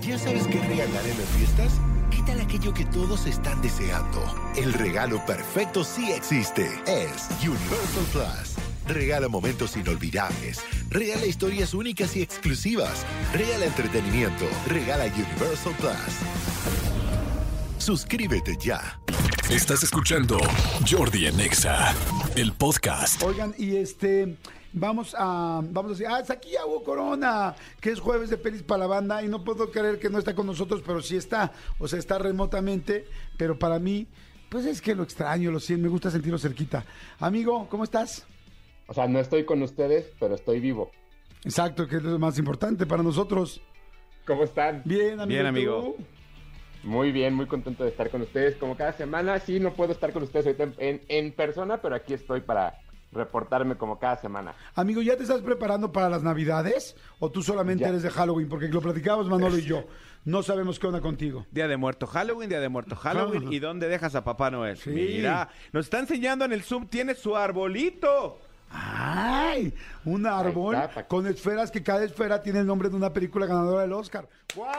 ¿Ya sabes qué regalar en las fiestas? ¿Qué tal aquello que todos están deseando? El regalo perfecto sí existe. Es Universal Plus. Regala momentos inolvidables. Regala historias únicas y exclusivas. Regala entretenimiento. Regala Universal Plus. Suscríbete ya. Estás escuchando Jordi Anexa, el podcast. Oigan, y este, vamos a, vamos a decir, ah, está aquí Hugo Corona, que es jueves de pelis para la banda, y no puedo creer que no está con nosotros, pero sí está, o sea, está remotamente, pero para mí, pues es que lo extraño, lo siento, me gusta sentirlo cerquita. Amigo, ¿cómo estás? O sea, no estoy con ustedes, pero estoy vivo. Exacto, que es lo más importante para nosotros. ¿Cómo están? Bien, amigo. Bien, amigo. ¿tú? Muy bien, muy contento de estar con ustedes. Como cada semana, sí, no puedo estar con ustedes ahorita en, en persona, pero aquí estoy para reportarme como cada semana. Amigo, ¿ya te estás preparando para las Navidades? ¿O tú solamente Ya. eres de Halloween? Porque lo platicábamos Manolo y yo. No sabemos qué onda contigo. Día de muerto Halloween, día de muerto Halloween. Ajá. ¿Y dónde dejas a Papá Noel? Sí. Mira, nos está enseñando en el Zoom, tiene su arbolito. ¡Ay! Un árbol con esferas que cada esfera tiene el nombre de una película ganadora del Oscar. ¡Guau!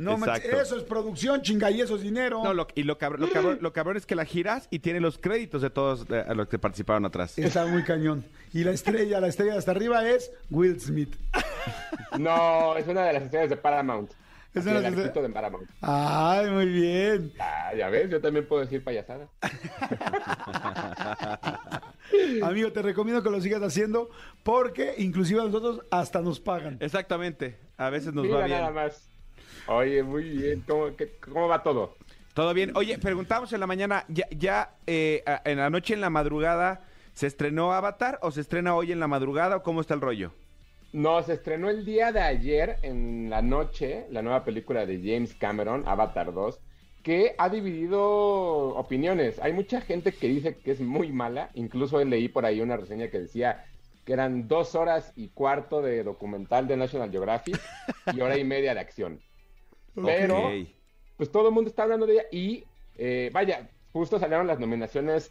No Exacto. eso es producción, chinga, y eso es dinero. No, lo, y lo cabrón, lo, cabrón, lo cabrón es que la giras y tiene los créditos de todos eh, a los que participaron atrás. Está muy cañón. Y la estrella, la estrella de hasta arriba es Will Smith. No, es una de las estrellas de Paramount. Es una el de las- de Paramount. Ay, muy bien. Ah, ya ves, yo también puedo decir payasada. Amigo, te recomiendo que lo sigas haciendo porque inclusive a nosotros hasta nos pagan. Exactamente, a veces nos Mira va nada bien. más. Oye, muy bien. ¿Cómo, qué- cómo va todo? Todo bien. Oye, preguntamos en la mañana, ¿ya, ya eh, en la noche, en la madrugada, se estrenó Avatar o se estrena hoy en la madrugada o cómo está el rollo? No, se estrenó el día de ayer en la noche la nueva película de James Cameron, Avatar 2, que ha dividido opiniones. Hay mucha gente que dice que es muy mala, incluso leí por ahí una reseña que decía que eran dos horas y cuarto de documental de National Geographic y hora y media de acción. Pero, pues todo el mundo está hablando de ella y, eh, vaya, justo salieron las nominaciones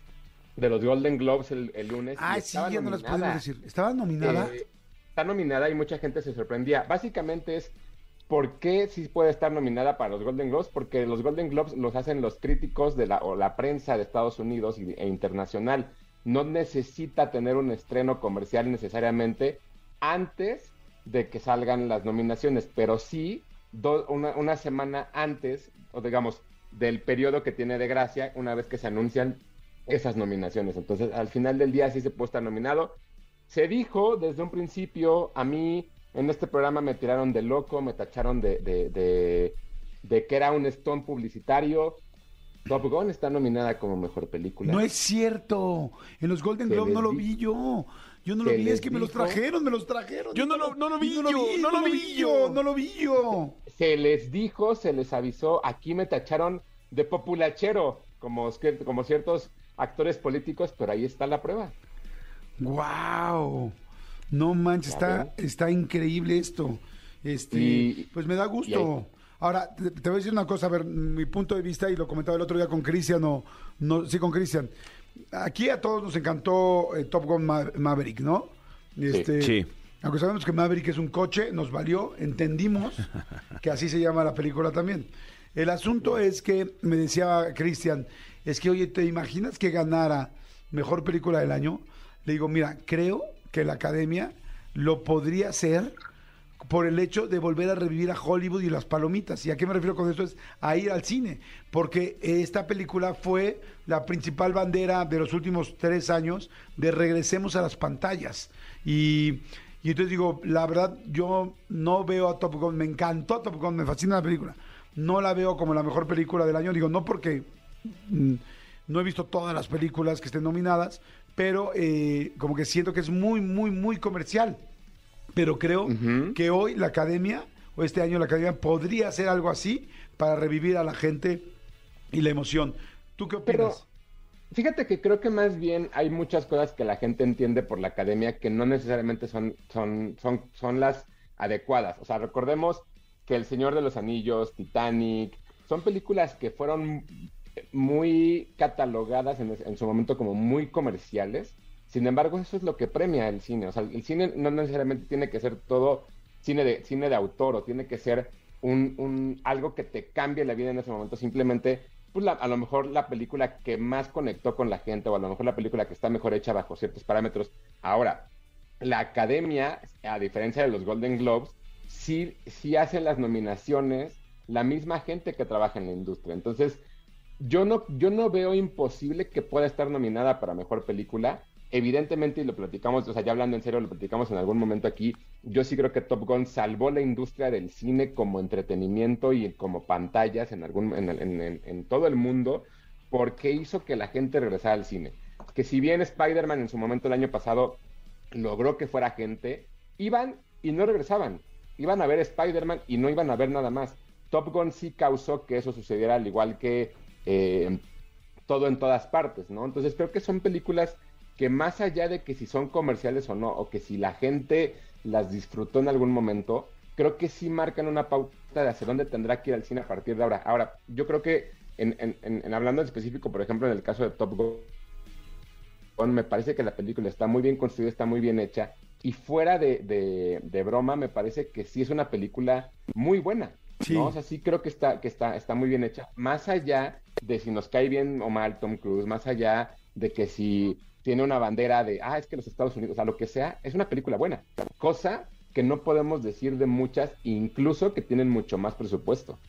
de los Golden Globes el, el lunes. Ay, sí, ya no las podemos decir. ¿Estaba nominada? Eh, está nominada y mucha gente se sorprendía. Básicamente es por qué sí puede estar nominada para los Golden Globes, porque los Golden Globes los hacen los críticos de la, o la prensa de Estados Unidos y- e internacional. No necesita tener un estreno comercial necesariamente antes de que salgan las nominaciones, pero sí una, semana antes, o digamos, del periodo que tiene de gracia, una vez que se anuncian esas nominaciones. Entonces, al final del día sí se puede estar nominado. Se dijo desde un principio, a mí en este programa me tiraron de loco, me tacharon de, de, de, de que era un stone publicitario. Top Gun está nominada como mejor película. No es cierto. En los Golden Se Globe no les lo vi yo. Yo no lo vi, es que me los dijo- trajeron, me los trajeron. Yo no lo- no lo vi no lo yo, vi, no lo vi yo. no lo vi yo. Se les dijo, se les avisó, aquí me tacharon de populachero, como, cier- como ciertos actores políticos, pero ahí está la prueba. Wow. No manches, está, está increíble esto. Este, Y- pues me da y gusto. Ahora, te, te voy a decir una cosa, a ver, mi punto de vista, y lo comentaba el otro día con Cristian, o no, sí, con Cristian. Aquí a todos nos encantó eh, Top Gun Ma- Maverick, ¿no? Este, Sí. Aunque sabemos que Maverick es un coche, nos valió, entendimos que así se llama la película también. El asunto es que, me decía Cristian, es que, oye, ¿te imaginas que ganara mejor película del año? Le digo, mira, creo que la academia lo podría hacer por el hecho de volver a revivir a Hollywood y las palomitas. ¿Y a qué me refiero con esto? Es a ir al cine. Porque esta película fue la principal bandera de los últimos tres años de regresemos a las pantallas. Y, y entonces digo, la verdad, yo no veo a Top Gun, me encantó Top Gun, me fascina la película. No la veo como la mejor película del año. Digo, no porque mm, no he visto todas las películas que estén nominadas, pero eh, como que siento que es muy, muy, muy comercial. Pero creo que hoy la academia, o este año la academia, podría hacer algo así para revivir a la gente y la emoción. ¿Tú qué Pero opinas? fíjate que creo que más bien hay muchas cosas que la gente entiende por la academia que no necesariamente son, son, son, son las adecuadas. O sea, recordemos que El Señor de los Anillos, Titanic, son películas que fueron muy catalogadas en, en su momento como muy comerciales. Sin embargo, eso es lo que premia el cine. O sea, el cine no necesariamente tiene que ser todo cine de, cine de autor o tiene que ser un, un, algo que te cambie la vida en ese momento, simplemente pues a lo mejor la película que más conectó con la gente o a lo mejor la película que está mejor hecha bajo ciertos parámetros. Ahora, la academia, a diferencia de los Golden Globes, sí, sí hace las nominaciones la misma gente que trabaja en la industria. Entonces, yo no, yo no veo imposible que pueda estar nominada para mejor película. Evidentemente, y lo platicamos, o sea, ya hablando en serio, lo platicamos en algún momento aquí, yo sí creo que Top Gun salvó la industria del cine como entretenimiento y como pantallas en, algún, en, en todo el mundo, porque hizo que la gente regresara al cine. Que si bien Spider-Man en su momento el año pasado logró que fuera gente, iban y no regresaban. Iban a ver Spider-Man y no iban a ver nada más. Top Gun sí causó que eso sucediera, al igual que eh, todo en todas partes, ¿no? Entonces creo que son películas que más allá de que si son comerciales o no, o que si la gente las disfrutó en algún momento, creo que sí marcan una pauta de hacia dónde tendrá que ir al cine a partir de ahora. Ahora, yo creo que en, en hablando en específico, por ejemplo, en el caso de Top Gun, me parece que la película está muy bien construida, está muy bien hecha. Y fuera de, broma, me parece que sí es una película muy buena. Sí. ¿no? O sea, sí creo que está, que está, está muy bien hecha. Más allá de si nos cae bien o mal Tom Cruise, más allá de que si tiene una bandera de, ah, es que los Estados Unidos, o sea, lo que sea, es una película buena. Cosa que no podemos decir de muchas, incluso que tienen mucho más presupuesto.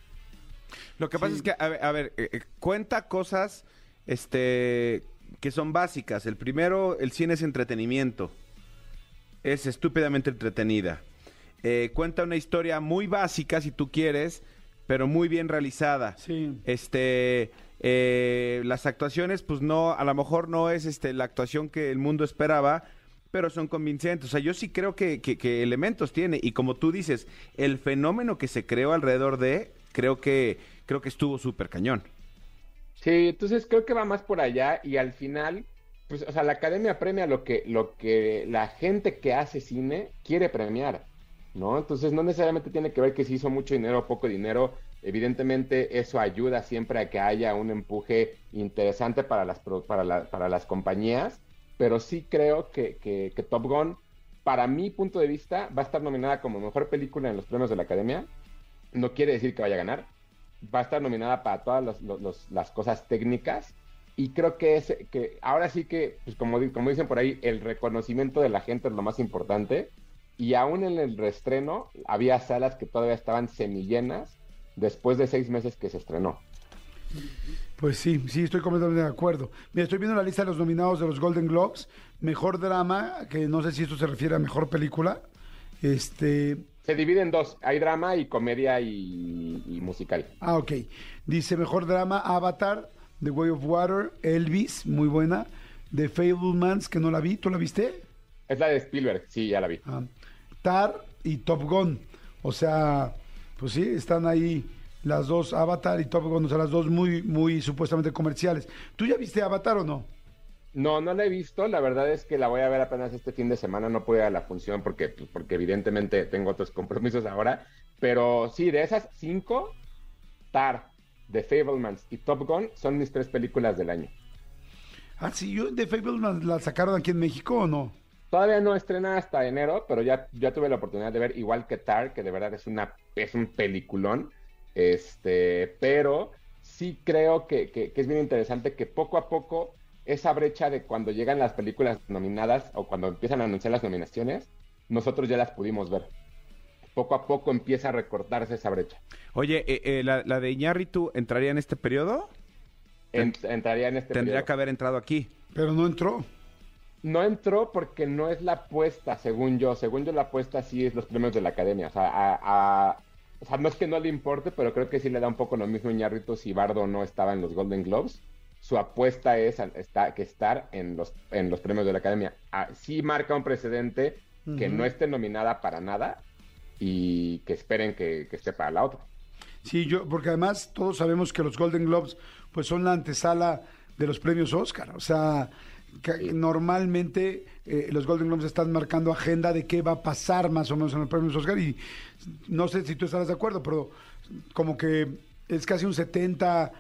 Lo que pasa es que, a ver, eh, eh, cuenta cosas, este, que son básicas. El primero, el cine es entretenimiento. Es estúpidamente entretenida. Eh, cuenta una historia muy básica, si tú quieres, pero muy bien realizada. Sí. Este, eh, las actuaciones, pues no, a lo mejor no es este, la actuación que el mundo esperaba, pero son convincentes. O sea, yo sí creo que, que, elementos tiene. Y como tú dices, el fenómeno que se creó alrededor de, creo que, creo que estuvo súper cañón. Sí, entonces creo que va más por allá y al final, pues, o sea, la academia premia lo que, lo que la gente que hace cine quiere premiar, ¿no? Entonces no necesariamente tiene que ver que si hizo mucho dinero o poco dinero, evidentemente eso ayuda siempre a que haya un empuje interesante para las, para, para las compañías, pero sí creo que, que, que Top Gun, para mi punto de vista, va a estar nominada como mejor película en los premios de la academia. No quiere decir que vaya a ganar, va a estar nominada para todas las cosas técnicas. Y creo que es que ahora sí que, pues como, como dicen por ahí, el reconocimiento de la gente es lo más importante. Y aún en el reestreno había salas que todavía estaban semillenas después de seis meses que se estrenó. Pues sí, sí, estoy completamente de acuerdo. Mira, estoy viendo la lista de los nominados de los Golden Globes. Mejor drama, que no sé si esto se refiere a mejor película. Este, se divide en dos, hay drama y comedia y, musical. Ah, ok. Dice mejor drama Avatar, The Way of Water, Elvis, muy buena. The Fablemans, que no la vi, ¿tú la viste? Es la de Spielberg, sí, ya la vi. Ah. Tar y Top Gun. O sea, pues sí, están ahí las dos, Avatar y Top Gun, o sea, las dos muy, muy supuestamente comerciales. ¿Tú ya viste Avatar o no? No, no la he visto. La verdad es que la voy a ver apenas este fin de semana. No pude ir a la función porque, pues, porque evidentemente tengo otros compromisos ahora. Pero sí, de esas cinco, Tar, The Fablemans y Top Gun son mis tres películas del año. Ah, sí, yo The Fablemans la sacaron aquí en México o no? Todavía no estrena hasta enero, pero ya, ya tuve la oportunidad de ver igual que Tar, que de verdad es una es un peliculón. Este, pero sí creo que, que es bien interesante que poco a poco esa brecha de cuando llegan las películas nominadas o cuando empiezan a anunciar las nominaciones, nosotros ya las pudimos ver. Poco a poco empieza a recortarse esa brecha. Oye, eh, eh, ¿la, de Iñárritu entraría en este periodo? entraría en este Tendría que haber entrado aquí. Pero no entró. No entró porque no es la apuesta, según yo. Según yo, la apuesta sí es los premios de la academia. O sea, o sea, no es que no le importe, pero creo que sí le da un poco lo mismo Iñárritu si Bardo no estaba en los Golden Globes su apuesta es que estar en los, en los premios de la academia. Ah, sí marca un precedente que no esté nominada para nada y que esperen que, esté para la otra. Sí, yo, porque además todos sabemos que los Golden Globes pues son la antesala de los premios Oscar. O sea, normalmente eh, los Golden Globes están marcando agenda de qué va a pasar más o menos en los premios Oscar y no sé si tú estarás de acuerdo, pero como que es casi un 70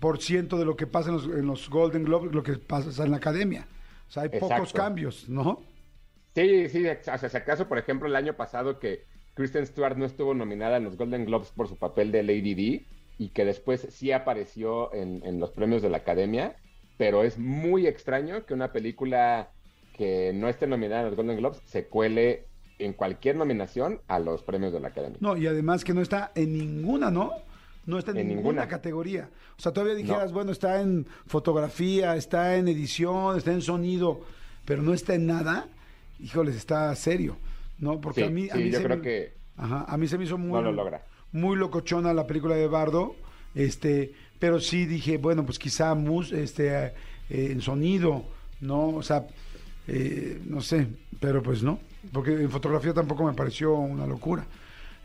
por ciento de lo que pasa en los, Golden Globes, lo que pasa en la academia. O sea, hay pocos cambios, ¿no? Sí, sí, o sea, si acaso, por ejemplo, el año pasado que Kristen Stewart no estuvo nominada en los Golden Globes por su papel de Lady D y que después sí apareció en, en los premios de la Academia, pero es muy extraño que una película que no esté nominada en los Golden Globes se cuele en cualquier nominación a los premios de la Academia. No, y además que no está en ninguna, ¿no? No está en, En ninguna, ninguna. categoría. O sea, todavía dijeras, No. bueno, está en fotografía, está en edición, está en sonido, pero no está en nada. Híjoles, está serio, ¿no? Porque Sí, a mí, a mí yo se creo me- que Ajá, a mí se me hizo muy, no lo logra. muy locochona la película de Bardo, este, pero sí dije, bueno, pues quizá mus, este, eh, en sonido, ¿no? O sea, eh, no sé, pero pues no, porque en fotografía tampoco me pareció una locura.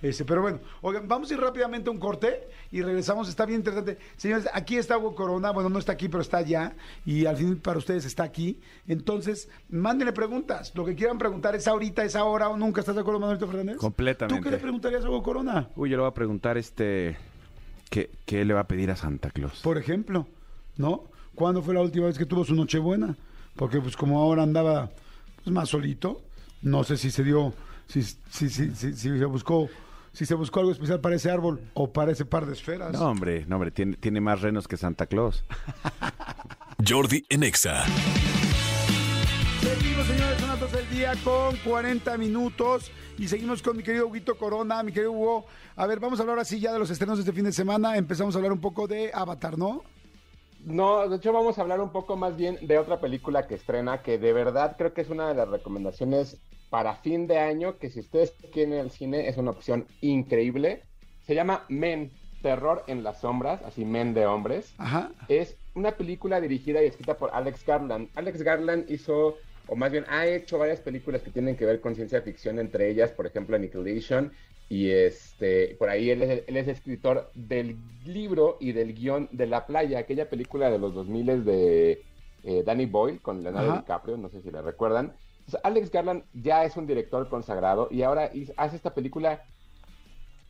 Este, pero bueno, oigan, vamos a ir rápidamente a un corte y regresamos. Está bien interesante. Señores, aquí está Hugo Corona. Bueno, no está aquí, pero está allá. Y al fin para ustedes está aquí. Entonces, mándenle preguntas. Lo que quieran preguntar es ahorita, es ahora o nunca. ¿Estás de acuerdo, Manuelito Fernández? Completamente. ¿Tú qué le preguntarías a Hugo Corona? Uy, yo le voy a preguntar este... ¿Qué, qué le va a pedir a Santa Claus? Por ejemplo, ¿no? ¿Cuándo fue la última vez que tuvo su Nochebuena? Porque pues como ahora andaba pues, más solito, no sé si se dio, si, si, si, si, si se buscó, si se buscó algo especial para ese árbol o para ese par de esferas. No, hombre, no, hombre, tiene, tiene más renos que Santa Claus. Jordi en día con 40 minutos y seguimos con mi querido Huguito Corona, mi querido Hugo. A ver, vamos a hablar así ya de los estrenos de este fin de semana. Empezamos a hablar un poco de Avatar, ¿no? No, de hecho vamos a hablar un poco más bien de otra película que estrena, que de verdad creo que es una de las recomendaciones para fin de año, que si ustedes quieren al cine es una opción increíble. Se llama Men, Terror en las Sombras, así Men de Hombres. Ajá. Es una película dirigida y escrita por Alex Garland. Alex Garland hizo, o más bien ha hecho varias películas que tienen que ver con ciencia ficción, entre ellas, por ejemplo, Annihilation. Y este, por ahí él es, él es escritor del libro y del guion de La Playa, aquella película de los 2000 de eh, Danny Boyle con Leonardo Ajá. DiCaprio, no sé si la recuerdan. Entonces, Alex Garland ya es un director consagrado y ahora hace esta película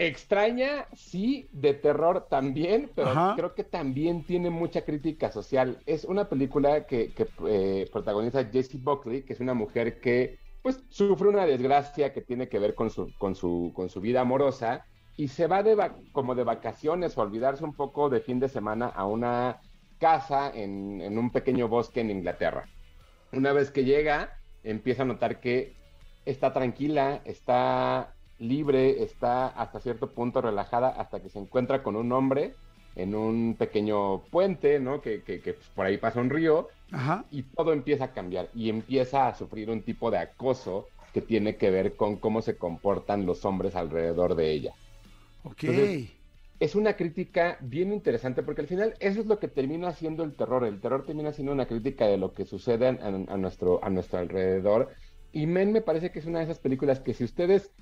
extraña, sí, de terror también, pero Ajá. creo que también tiene mucha crítica social. Es una película que, que, eh, protagoniza Jessie Buckley, que es una mujer que pues sufre una desgracia que tiene que ver con su, con su, con su vida amorosa y se va de va- como de vacaciones o olvidarse un poco de fin de semana a una casa en, en un pequeño bosque en Inglaterra. Una vez que llega, empieza a notar que está tranquila, está libre, está hasta cierto punto relajada, hasta que se encuentra con un hombre en un pequeño puente, ¿no? Que, que- que, por ahí pasa un río, Ajá. y todo empieza a cambiar y empieza a sufrir un tipo de acoso que tiene que ver con cómo se comportan los hombres alrededor de ella. Ok. Entonces, Es una crítica bien interesante porque al final eso es lo que termina haciendo el terror. El terror termina siendo una crítica de lo que sucede a, a nuestro, a nuestro alrededor. Y Men me parece que es una de esas películas que si ustedes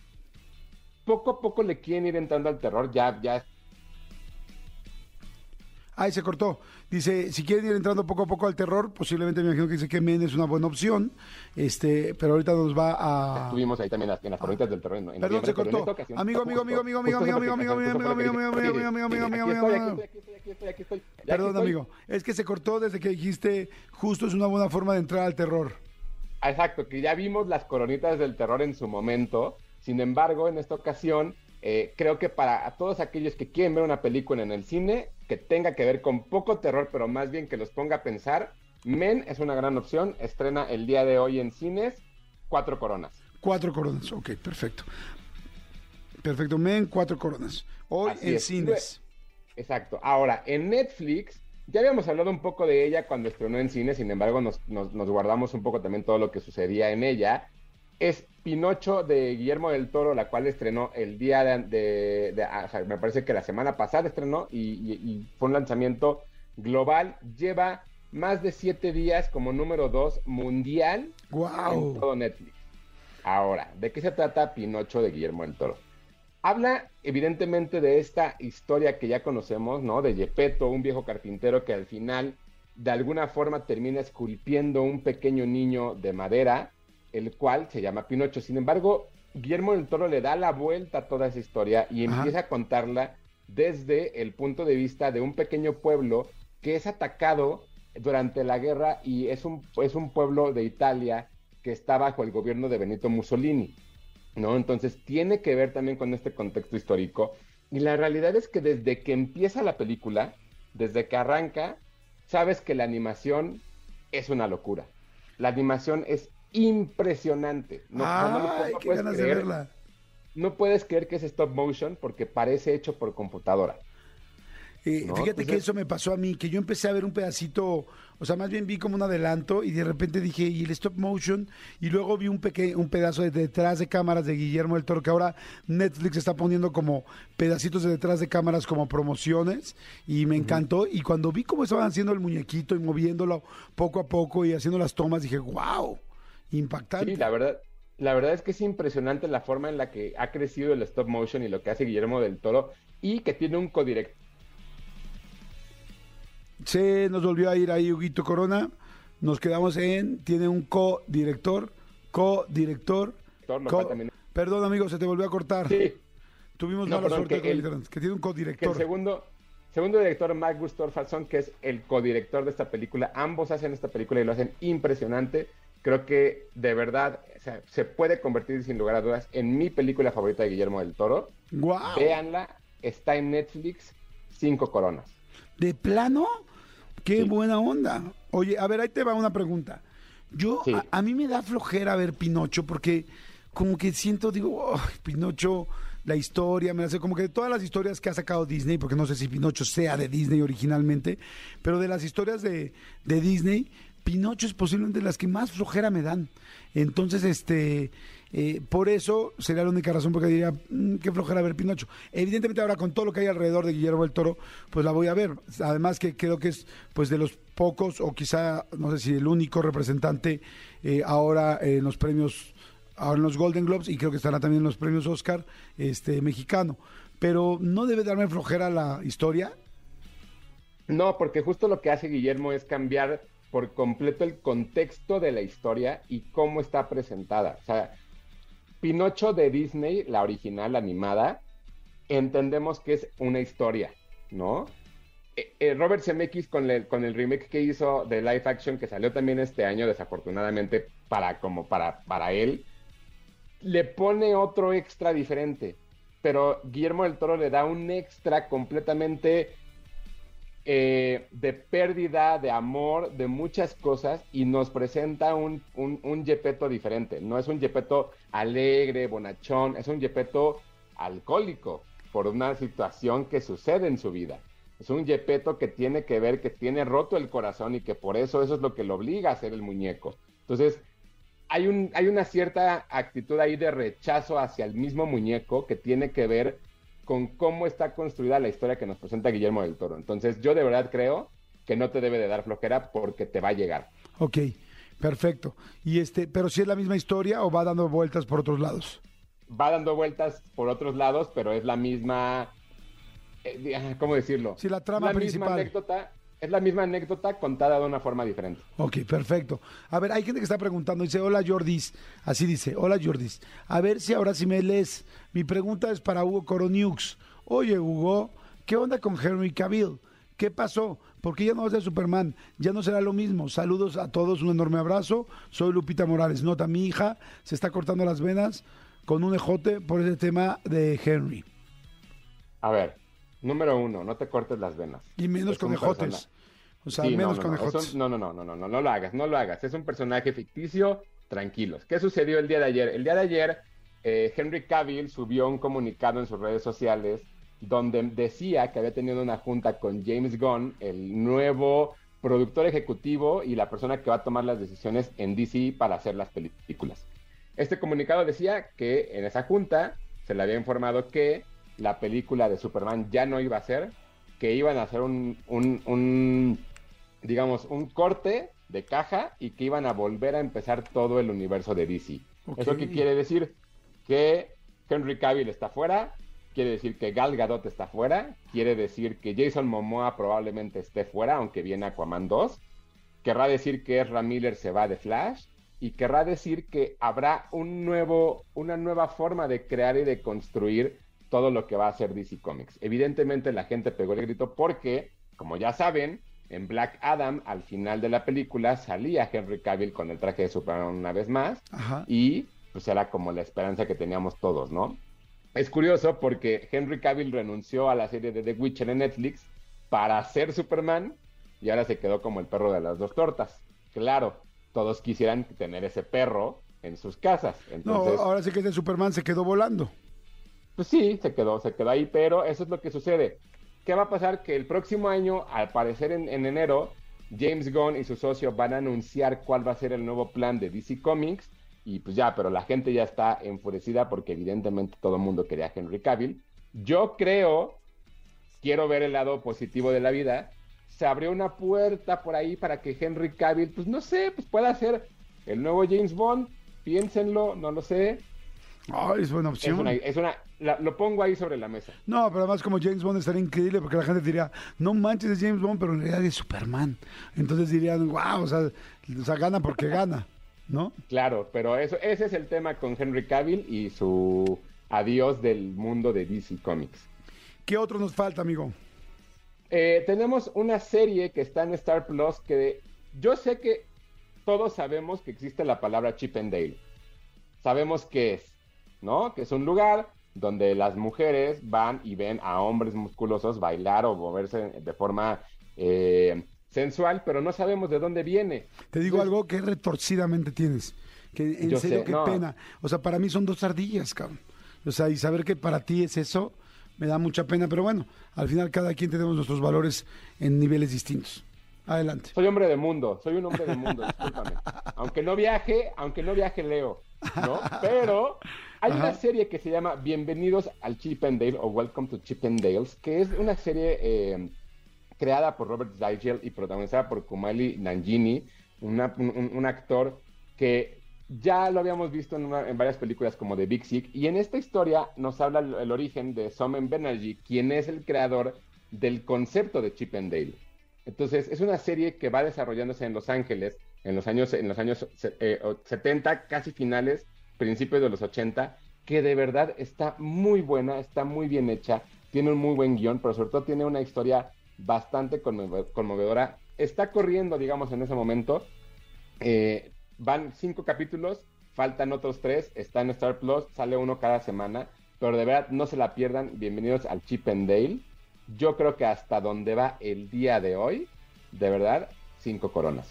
poco a poco le quieren ir entrando al terror, ya, ya Ahí se cortó. Dice, si quieren ir entrando poco a poco al terror, posiblemente me imagino que dice que Men es una buena opción, este, pero ahorita nos va a... estuvimos ahí también en las, crónicas del en Perdón, se cortó. Amigo, amigo, amigo, amigo, amigo, amigo, amigo, amigo, amigo, amigo, amigo, amigo, amigo, amigo, estoy. Ya Perdón, amigo, es que se cortó desde que dijiste, justo es una buena forma de entrar al terror. Exacto, que ya vimos las coronitas del terror en su momento. Sin embargo, en esta ocasión, eh, creo que para a todos aquellos que quieren ver una película en el cine que tenga que ver con poco terror, pero más bien que los ponga a pensar, Men es una gran opción. Estrena el día de hoy en cines, cuatro coronas. Cuatro coronas, ok, perfecto. Perfecto, Men, cuatro coronas. Hoy Así en es. cines. Exacto. Ahora, en Netflix, ya habíamos hablado un poco de ella cuando estrenó en cine, sin embargo, nos, nos- nos guardamos un poco también todo lo que sucedía en ella. Es Pinocho de Guillermo del Toro, la cual estrenó el día de, de- de- ah, o sea, me parece que la semana pasada estrenó y, y- y fue un lanzamiento global. Lleva más de siete días como número dos mundial en todo Netflix. Ahora, ¿de qué se trata Pinocho de Guillermo del Toro? Habla evidentemente de esta historia que ya conocemos, ¿no? De Gepetto, un viejo carpintero que al final de alguna forma termina esculpiendo un pequeño niño de madera, el cual se llama Pinocho. Sin embargo, Guillermo del Toro le da la vuelta a toda esa historia y Ajá. empieza a contarla desde el punto de vista de un pequeño pueblo que es atacado durante la guerra y es un, es un pueblo de Italia que está bajo el gobierno de Benito Mussolini. ¿no? Entonces tiene que ver también con este contexto histórico. Y la realidad es que desde que empieza la película, desde que arranca, sabes que la animación es una locura. La animación es impresionante. No, Ay, no qué puedes ganas de creer- verla. no puedes creer que es stop motion porque parece hecho por computadora. Eh, No, fíjate que es- eso me pasó a mí, que yo empecé a ver un pedacito, o sea, más bien vi como un adelanto y de repente dije, ¿y el stop motion? Y luego vi un, peque- un pedazo de detrás de cámaras de Guillermo del Toro, que ahora Netflix está poniendo como pedacitos de detrás de cámaras como promociones y me encantó. Y cuando vi cómo estaban haciendo el muñequito y moviéndolo poco a poco y haciendo las tomas, dije, wow, impactante. Sí, la verdad, la verdad es que es impresionante la forma en la que ha crecido el stop motion y lo que hace Guillermo del Toro y que tiene un codirector Se nos volvió a ir ahí Huguito Corona. Nos quedamos en, tiene un co-director, co-director. co- Perdón, amigo, se te volvió a cortar. Sí, Tuvimos No, mala perdón, suerte que con el que tiene un que el co-director. segundo, segundo director, Mark Gustafsson, que es el codirector de esta película, ambos hacen esta película y lo hacen impresionante. Creo que de verdad o sea, se puede convertir sin lugar a dudas en mi película favorita de Guillermo del Toro. ¡Guau! Véanla, está en Netflix, cinco coronas. ¿De plano? ¡Qué Sí. buena onda! Oye, a ver, ahí te va una pregunta. Yo, Sí. a, a mí me da flojera ver Pinocho porque como que siento, digo, "Ay, Pinocho, la historia, me hace como que de todas las historias que ha sacado Disney, porque no sé si Pinocho sea de Disney originalmente, pero de las historias de, de Disney, Pinocho es posiblemente las que más flojera me dan. Entonces, este, eh, por eso sería la única razón porque diría, "Mm, qué flojera ver Pinocho. Evidentemente ahora con todo lo que hay alrededor de Guillermo del Toro, pues la voy a ver. Además que creo que es pues de los pocos o quizá, no sé si el único representante eh, ahora en los premios, ahora en los Golden Globes y creo que estará también en los premios Oscar este, mexicano. Pero no debe darme flojera la historia. No, porque justo lo que hace Guillermo es cambiar por completo el contexto de la historia y cómo está presentada. O sea, Pinocho de Disney, la original animada, entendemos que es una historia, ¿no? Eh, eh, Robert Zemeckis con el, con el remake que hizo de live action que salió también este año, desafortunadamente para como para, para él, le pone otro extra diferente. Pero Guillermo del Toro le da un extra completamente eh, de pérdida, de amor, de muchas cosas y nos presenta un, un, un Gepetto diferente. No es un Gepetto alegre, bonachón, es un Gepetto alcohólico por una situación que sucede en su vida. Es un Gepetto que tiene que ver, que tiene roto el corazón y que por eso eso es lo que lo obliga a ser el muñeco. Entonces, hay, un, hay una cierta actitud ahí de rechazo hacia el mismo muñeco que tiene que ver con cómo está construida la historia que nos presenta Guillermo del Toro. Entonces, yo de verdad creo que no te debe de dar flojera porque te va a llegar. Ok, perfecto. Y este, pero si es la misma historia o va dando vueltas por otros lados. Va dando vueltas por otros lados, pero es la misma, eh, ¿cómo decirlo? Sí, la trama la principal. Misma anécdota, es la misma anécdota contada de una forma diferente. Ok, perfecto. A ver, hay gente que está preguntando, dice, hola Jordis, así dice, hola Jordis. A ver si ahora sí me lees. Mi pregunta es para Hugo Coroniux. Oye, Hugo, ¿qué onda con Henry Cavill? ¿Qué pasó? ¿Por qué ya no va a ser Superman? Ya no será lo mismo. Saludos a todos, un enorme abrazo. Soy Lupita Morales. Nota, mi hija se está cortando las venas con un ejote por ese tema de Henry. A ver, número uno, no te cortes las venas. Y menos Es con un ejotes. persona- O sea, Sí, menos no, no, ejotes. eso- no, no, no, no, no, no, no lo hagas, no lo hagas. Es un personaje ficticio, tranquilos. ¿Qué sucedió el día de ayer? El día de ayer, eh, Henry Cavill subió un comunicado en sus redes sociales donde decía que había tenido una junta con James Gunn, el nuevo productor ejecutivo y la persona que va a tomar las decisiones en DC para hacer las películas. Este comunicado decía que en esa junta se le había informado que la película de Superman ya no iba a ser, que iban a hacer un, un, un, digamos, un corte de caja y que iban a volver a empezar todo el universo de DC. ¿Eso qué quiere decir? Que Henry Cavill está fuera, quiere decir que Gal Gadot está fuera, quiere decir que Jason Momoa probablemente esté fuera, aunque viene Aquaman 2, querrá decir que Ezra Miller se va de Flash y querrá decir que habrá un nuevo, una nueva forma de crear y de construir todo lo que va a ser DC Comics. Evidentemente la gente pegó el grito porque, como ya saben, en Black Adam, al final de la película, salía Henry Cavill con el traje de Superman una vez más Ajá. y pues era como la esperanza que teníamos todos, ¿no? Es curioso porque Henry Cavill renunció a la serie de The Witcher en Netflix para ser Superman y ahora se quedó como el perro de las dos tortas. Claro, todos quisieran tener ese perro en sus casas. Entonces, no, ahora sí que ese Superman se quedó volando. Pues sí, se quedó, se quedó ahí, pero eso es lo que sucede. ¿Qué va a pasar? Que el próximo año, al parecer en, en enero, James Gunn y su socio van a anunciar cuál va a ser el nuevo plan de DC Comics y pues ya, pero la gente ya está enfurecida porque evidentemente todo el mundo quería a Henry Cavill. Yo creo, quiero ver el lado positivo de la vida, se abrió una puerta por ahí para que Henry Cavill, pues no sé, pues pueda ser el nuevo James Bond, piénsenlo, no lo sé. Es buena opción. Es una, lo pongo ahí sobre la mesa. No, pero además como James Bond estaría increíble porque la gente diría, no manches es James Bond, pero en realidad es Superman. Entonces dirían, wow, o sea, o sea gana porque gana. ¿no? Claro, pero eso, ese es el tema con Henry Cavill y su adiós del mundo de DC Comics. ¿Qué otro nos falta, amigo? Eh, tenemos una serie que está en Star Plus que yo sé que todos sabemos que existe la palabra Chip and Dale. Sabemos que es, ¿no? Que es un lugar donde las mujeres van y ven a hombres musculosos bailar o moverse de forma eh, sensual, pero no sabemos de dónde viene. Te digo algo que retorcidamente tienes. Que en serio, qué pena. O sea, para mí son dos ardillas, cabrón. O sea, y saber que para ti es eso, me da mucha pena, pero bueno, al final cada quien tenemos nuestros valores en niveles distintos. Adelante. Soy hombre de mundo, soy un hombre de mundo, discúlpame. Aunque no viaje, aunque no viaje, leo, ¿no? Pero hay una serie que se llama Bienvenidos al Chip and Dale o Welcome to Chip and Dales, que es una serie eh, creada por Robert Zygel y protagonizada por Kumali Nanjini, un, actor que ya lo habíamos visto en, varias películas como The Big Sick, y en esta historia nos habla el, origen de Somen Banerjee, quien es el creador del concepto de Chip and Dale. Entonces, es una serie que va desarrollándose en Los Ángeles en los años, en los años 70, eh, casi finales, principios de los 80, que de verdad está muy buena, está muy bien hecha, tiene un muy buen guion, pero sobre todo tiene una historia bastante conmovedora. Está corriendo, digamos, en ese momento. Eh, van cinco capítulos, faltan otros tres, está en Star Plus, sale uno cada semana, pero de verdad no se la pierdan. Bienvenidos al Chip and Dale. Yo creo que hasta donde va el día de hoy, de verdad, cinco coronas.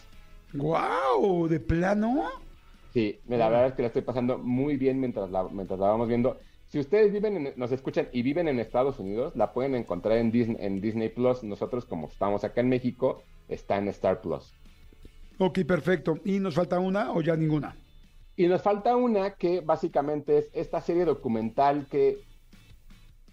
¡Wow! ¿De plano? Sí, la verdad es que la estoy pasando muy bien mientras la, mientras la vamos viendo. Si ustedes viven, nos escuchan y viven en Estados Unidos, la pueden encontrar en Disney, en Disney Plus. Nosotros, como estamos acá en México, está en Star Plus. Ok, perfecto. ¿Y nos falta una o ya ninguna? Y nos falta una que básicamente es esta serie documental que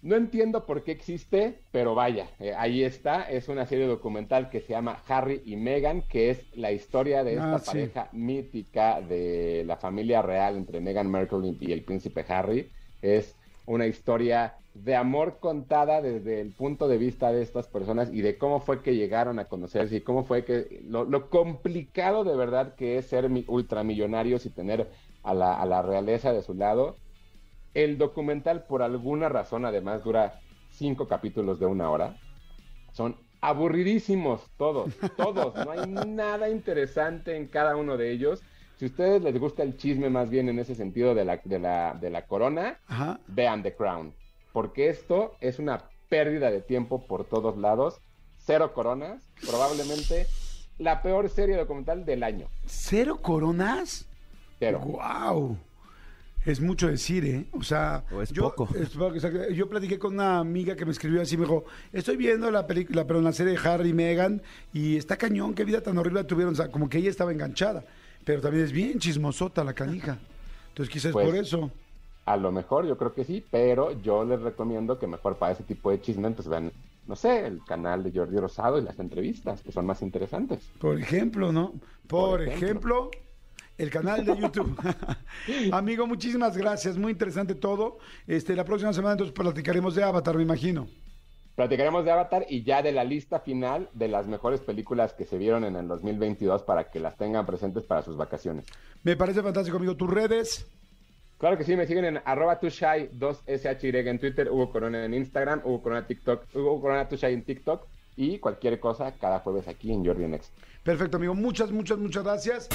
no entiendo por qué existe, pero vaya, eh, ahí está. Es una serie documental que se llama Harry y Meghan, que es la historia de esta ah, pareja mítica de la familia real entre Meghan Markle y el príncipe Harry es una historia de amor contada desde el punto de vista de estas personas y de cómo fue que llegaron a conocerse y cómo fue que lo, complicado de verdad que es ser ultramillonarios y tener a la, a la realeza de su lado. El documental, por alguna razón, además dura cinco capítulos de una hora. Son aburridísimos todos, todos. No hay nada interesante en cada uno de ellos si a ustedes les gusta el chisme más bien en ese sentido de la, de la, de la corona, vean The Crown. Porque esto es una pérdida de tiempo por todos lados. Cero coronas, probablemente la peor serie documental del año. ¿Cero coronas? Cero. ¡Wow! Es mucho decir, ¿eh? O sea, es yo, poco. yo platiqué con una amiga que me escribió así, me dijo, estoy viendo la película, pero en la serie de Harry y Meghan, y está cañón, qué vida tan horrible tuvieron, o sea, como que ella estaba enganchada. Pero también es bien chismosota la canija. Entonces quizás por pues, eso. A lo mejor yo creo que sí, pero yo les recomiendo que mejor para ese tipo de chisme, pues vean, no sé, el canal de Jordi Rosado y las entrevistas, que son más interesantes. Por ejemplo, ¿no? Por, ejemplo, el canal de YouTube. Amigo, muchísimas gracias, muy interesante todo. Este, la próxima semana entonces platicaremos de Avatar, me imagino. Platicaremos de Avatar y ya de la lista final de las mejores películas que se vieron en el 2022 para que las tengan presentes para sus vacaciones. Me parece fantástico, amigo. ¿Tus redes? Claro que sí, me siguen en arroba tushai 2shy en Twitter, Hugo Corona en Instagram, Hugo Corona TikTok, Hugo Corona tushai en TikTok. y cualquier cosa cada jueves aquí en Jordi Next. Perfecto, amigo. Muchas, muchas, muchas gracias.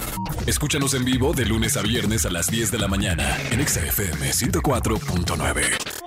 Escúchanos en vivo de lunes a viernes a las 10 de la mañana en XFM 104.9.